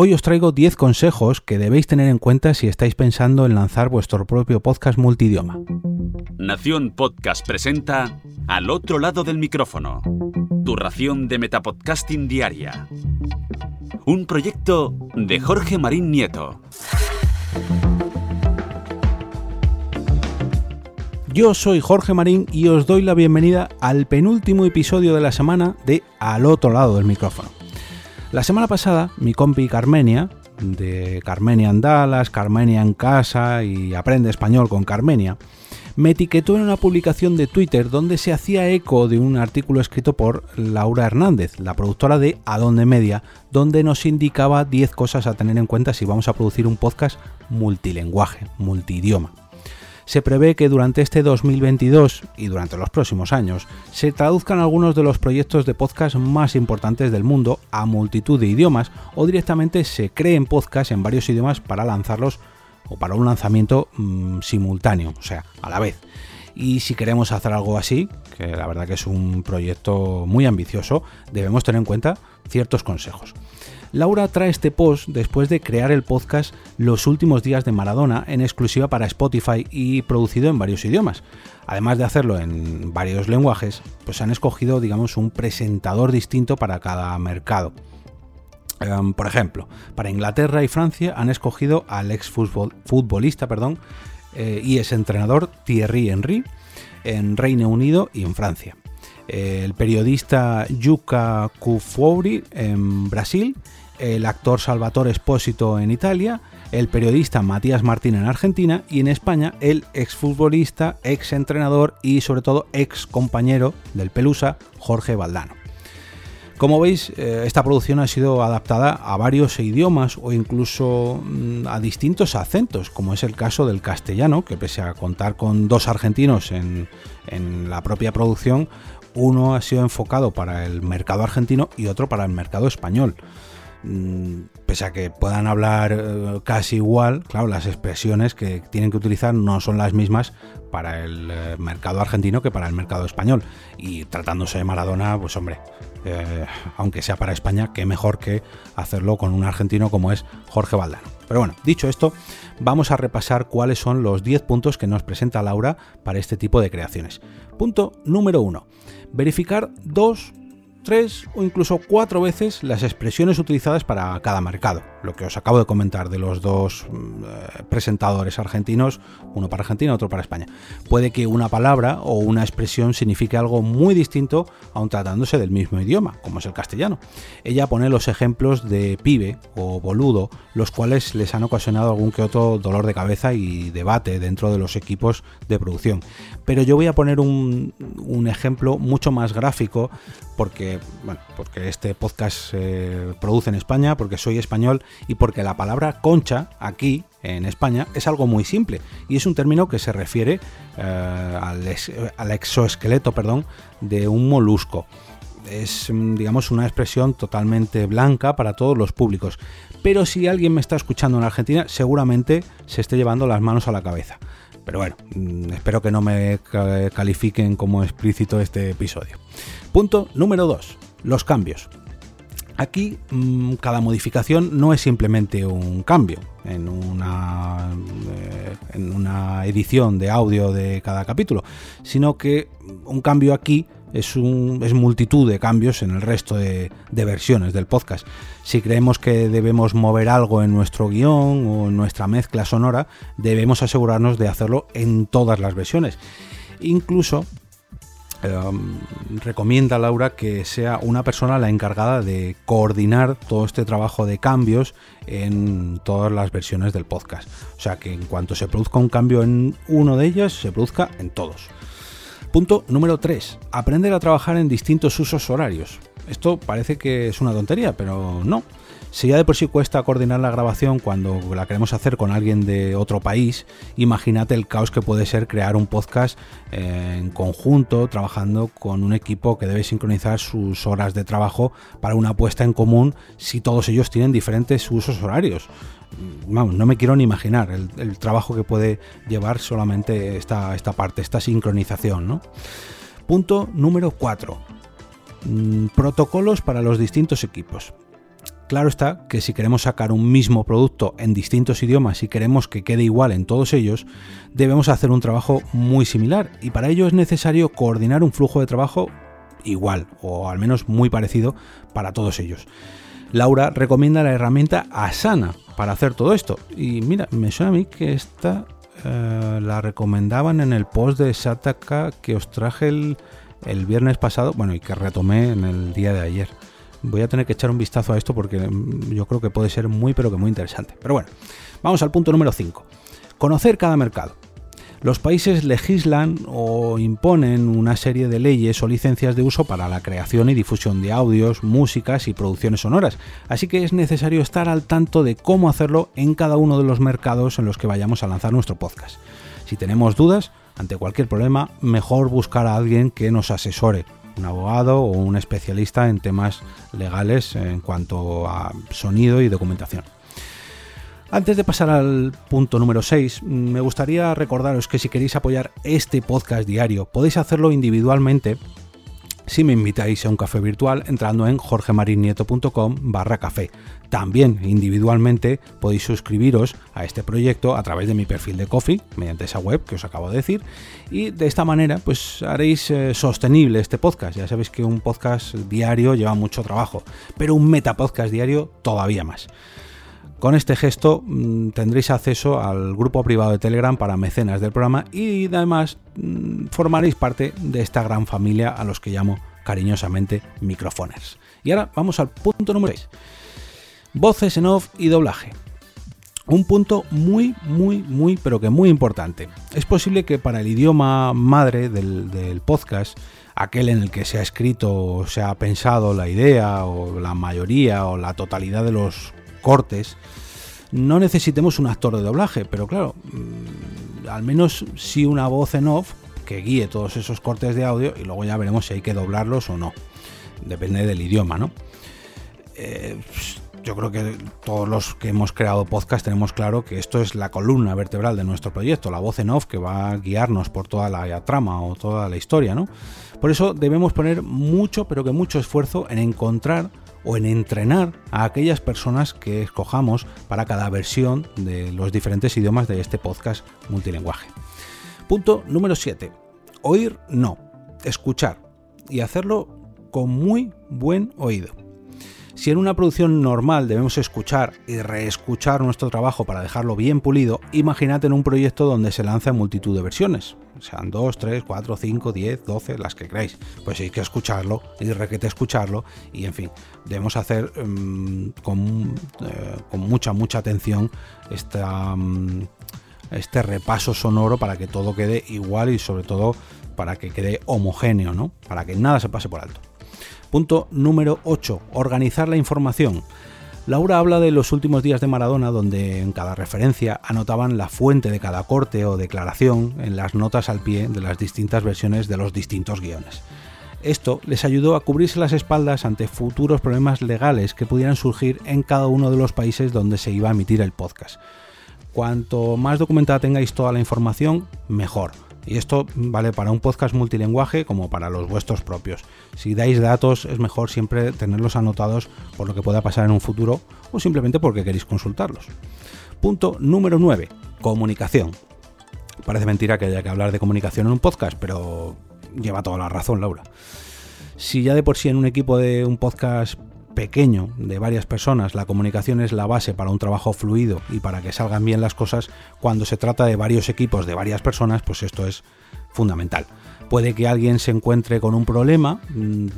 Hoy os traigo 10 consejos que debéis tener en cuenta si estáis pensando en lanzar vuestro propio podcast multidioma. Nación Podcast presenta Al otro lado del micrófono, tu ración de Metapodcasting Diaria. Un proyecto de Jorge Marín Nieto. Yo soy Jorge Marín y os doy la bienvenida al penúltimo episodio de la semana de Al otro lado del micrófono. La semana pasada, mi compi Carmenia, de Carmenia en Dallas, Carmenia en casa y Aprende Español con Carmenia, me etiquetó en una publicación de Twitter donde se hacía eco de un artículo escrito por Laura Hernández, la productora de Adonde Media, donde nos indicaba 10 cosas a tener en cuenta si vamos a producir un podcast multilenguaje, multidioma se prevé que durante este 2022 y durante los próximos años se traduzcan algunos de los proyectos de podcast más importantes del mundo a multitud de idiomas o directamente se creen podcasts en varios idiomas para lanzarlos o para un lanzamiento mm, simultáneo, o sea, a la vez. Y si queremos hacer algo así, que la verdad que es un proyecto muy ambicioso, debemos tener en cuenta ciertos consejos. Laura trae este post después de crear el podcast Los últimos días de Maradona en exclusiva para Spotify y producido en varios idiomas. Además de hacerlo en varios lenguajes, pues han escogido, digamos, un presentador distinto para cada mercado. Em, por ejemplo, para Inglaterra y Francia han escogido al ex futbolista perdón, eh, y ex entrenador Thierry Henry en Reino Unido y en Francia. El periodista Yuka Kufouri en Brasil. El actor Salvatore Espósito en Italia, el periodista Matías Martín en Argentina. Y en España el exfutbolista, ex entrenador y sobre todo ex compañero del Pelusa, Jorge Valdano. Como veis, eh, esta producción ha sido adaptada a varios idiomas o incluso mm, a distintos acentos, como es el caso del castellano, que pese a contar con dos argentinos en, en la propia producción, uno ha sido enfocado para el mercado argentino y otro para el mercado español. Mm, pese a que puedan hablar eh, casi igual, claro, las expresiones que tienen que utilizar no son las mismas para el eh, mercado argentino que para el mercado español. Y tratándose de Maradona, pues hombre, eh, aunque sea para España, qué mejor que hacerlo con un argentino como es Jorge Valdano. Pero bueno, dicho esto, vamos a repasar cuáles son los 10 puntos que nos presenta Laura para este tipo de creaciones. Punto número 1. Verificar dos tres o incluso cuatro veces las expresiones utilizadas para cada mercado. Lo que os acabo de comentar de los dos eh, presentadores argentinos, uno para Argentina, otro para España. Puede que una palabra o una expresión signifique algo muy distinto aun tratándose del mismo idioma, como es el castellano. Ella pone los ejemplos de pibe o boludo, los cuales les han ocasionado algún que otro dolor de cabeza y debate dentro de los equipos de producción. Pero yo voy a poner un ejemplo mucho más gráfico porque bueno, porque este podcast se produce en España, porque soy español y porque la palabra concha aquí en España es algo muy simple y es un término que se refiere eh, al, exoesqueleto perdón, de un molusco. Es, digamos, una expresión totalmente blanca para todos los públicos. Pero si alguien me está escuchando en Argentina, seguramente se esté llevando las manos a la cabeza. Pero bueno, mm, espero que no me califiquen como explícito este episodio. Punto número 2. Los cambios. Aquí mm, cada modificación no es simplemente un cambio en una, eh, en una edición de audio de cada capítulo, sino que un cambio aquí es, un, es multitud de cambios en el resto de, versiones del podcast. Si creemos que debemos mover algo en nuestro guion o en nuestra mezcla sonora, debemos asegurarnos de hacerlo en todas las versiones. Incluso Em, recomienda a Laura que sea una persona la encargada de coordinar todo este trabajo de cambios en todas las versiones del podcast. O sea que en cuanto se produzca un cambio en uno de ellas, se produzca en todos. Punto número 3. Aprender a trabajar en distintos usos horarios. Esto parece que es una tontería, pero no. Si ya de por sí cuesta coordinar la grabación cuando la queremos hacer con alguien de otro país, imagínate el caos que puede ser crear un podcast eh, en conjunto, trabajando con un equipo que debe sincronizar sus horas de trabajo para una puesta en común si todos ellos tienen diferentes usos horarios. Vamos, no me quiero ni imaginar el, trabajo que puede llevar solamente esta, parte, esta sincronización. Punto número 4. Mm, protocolos para los distintos equipos Claro está que si queremos sacar un mismo producto en distintos idiomas y queremos que quede igual en todos ellos, debemos hacer un trabajo muy similar y para ello es necesario coordinar un flujo de trabajo igual o al menos muy parecido para todos ellos. Laura recomienda la herramienta Asana para hacer todo esto y mira, me suena a mí que esta eh, la recomendaban en el post de Sataka que os traje el, el viernes pasado, bueno, y que retomé en el día de ayer voy a tener que echar un vistazo a esto porque mm, yo creo que puede ser muy pero que muy interesante. Pero bueno, vamos al punto número 5. Conocer cada mercado. Los países legislan o imponen una serie de leyes o licencias de uso para la creación y difusión de audios, músicas y producciones sonoras, así que es necesario estar al tanto de cómo hacerlo en cada uno de los mercados en los que vayamos a lanzar nuestro podcast. Si tenemos dudas, ante cualquier problema, mejor buscar a alguien que nos asesore, un abogado o un especialista en temas legales en cuanto a sonido y documentación. Antes de pasar al punto número 6, me gustaría recordaros que si queréis apoyar este podcast diario, podéis hacerlo individualmente si me invitáis a un café virtual entrando en jorgemarinieto.com barra café. También individualmente podéis suscribiros a este proyecto a través de mi perfil de Coffee, mediante esa web que os acabo de decir, y de esta manera pues haréis eh, sostenible este podcast. Ya sabéis que un podcast diario lleva mucho trabajo, pero un meta podcast diario todavía más. Con este gesto mm, tendréis acceso al grupo privado de Telegram para mecenas del programa y además mm, formaréis parte de esta gran familia a los que llamo cariñosamente microfoners. Y ahora vamos al punto número 6. Voces en off y doblaje. Un punto muy, muy, muy, pero que muy importante. Es posible que para el idioma madre del, del podcast, aquel en el que se ha escrito o se ha pensado la idea o la mayoría o la totalidad de los cortes, no necesitemos un actor de doblaje, pero claro, mm, al menos si una voz en off que guíe todos esos cortes de audio y luego ya veremos si hay que doblarlos o no. Depende del idioma, ¿no? Eh, yo creo que todos los que hemos creado podcast tenemos claro que esto es la columna vertebral de nuestro proyecto, la voz en off que va a guiarnos por toda la trama o toda la historia, ¿no? Por eso debemos poner mucho, pero que mucho esfuerzo en encontrar o en entrenar a aquellas personas que escojamos para cada versión de los diferentes idiomas de este podcast multilingüaje. Punto número 7. Oír no, escuchar y hacerlo con muy buen oído. Si en una producción normal debemos escuchar y reescuchar nuestro trabajo para dejarlo bien pulido, imagínate en un proyecto donde se lanza multitud de versiones, sean 2, 3, 4, 5, 10, 12, las que queráis. Pues hay que escucharlo y requete escucharlo y en fin, debemos hacer um, con, eh, con, mucha, mucha atención um, este repaso sonoro para que todo quede igual y sobre todo para que quede homogéneo, ¿no? Para que nada se pase por alto. Punto número 8. Organizar la información. Laura habla de los últimos días de Maradona, donde en cada referencia anotaban la fuente de cada corte o declaración en las notas al pie de las distintas versiones de los distintos guiones. Esto les ayudó a cubrirse las espaldas ante futuros problemas legales que pudieran surgir en cada uno de los países donde se iba a emitir el podcast. Cuanto más documentada tengáis toda la información, mejor y esto vale para un podcast multilingüe como para los vuestros propios. Si dais datos es mejor siempre tenerlos anotados por lo que pueda pasar en un futuro o simplemente porque queréis consultarlos. Punto número 9. Comunicación. Parece mentira que haya que hablar de comunicación en un podcast, pero lleva toda la razón Laura. Si ya de por sí en un equipo de un podcast pequeño de varias personas, la comunicación es la base para un trabajo fluido y para que salgan bien las cosas, cuando se trata de varios equipos de varias personas, pues esto es fundamental. Puede que alguien se encuentre con un problema mm,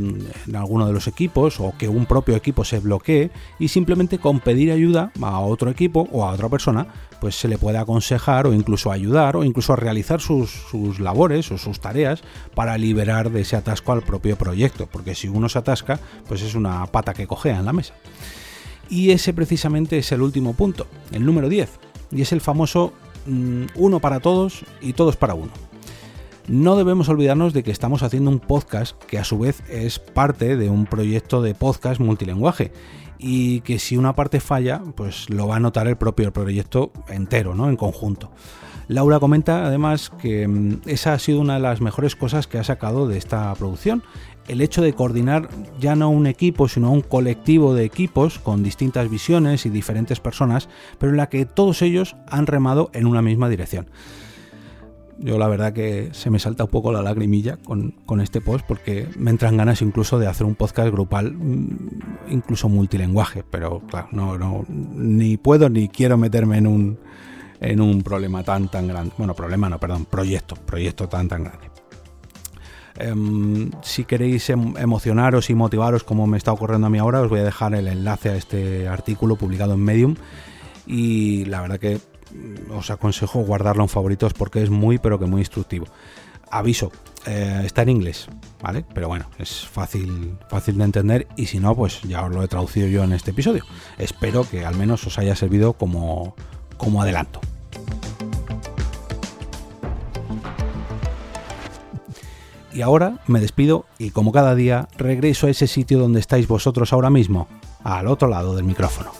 en alguno de los equipos o que un propio equipo se bloquee y simplemente con pedir ayuda a otro equipo o a otra persona, pues se le puede aconsejar o incluso ayudar o incluso realizar sus, labores o sus tareas para liberar de ese atasco al propio proyecto, porque si uno se atasca, pues es una pata que cojea en la mesa. Y ese precisamente es el último punto, el número 10, y es el famoso mm, uno para todos y todos para uno no debemos olvidarnos de que estamos haciendo un podcast que a su vez es parte de un proyecto de podcast multilingüe y que si una parte falla, pues lo va a notar el propio proyecto entero, ¿no? En conjunto. Laura comenta además que mm, esa ha sido una de las mejores cosas que ha sacado de esta producción, el hecho de coordinar ya no un equipo, sino un colectivo de equipos con distintas visiones y diferentes personas, pero en la que todos ellos han remado en una misma dirección. Yo la verdad que se me salta un poco la lagrimilla con, este post porque me entran ganas incluso de hacer un podcast grupal, mm, incluso multilenguaje, pero claro, no, no, ni puedo ni quiero meterme en un, en un problema tan tan grande. Bueno, problema no, perdón, proyecto, proyecto tan tan grande. Em, si queréis em, emocionaros y motivaros como me está ocurriendo a mí ahora, os voy a dejar el enlace a este artículo publicado en Medium y la verdad que os aconsejo guardarlo en favoritos porque es muy pero que muy instructivo. Aviso, eh, está en inglés, ¿vale? Pero bueno, es fácil, fácil de entender y si no, pues ya os lo he traducido yo en este episodio. Espero que al menos os haya servido como, como adelanto. Y ahora me despido y como cada día regreso a ese sitio donde estáis vosotros ahora mismo, al otro lado del micrófono.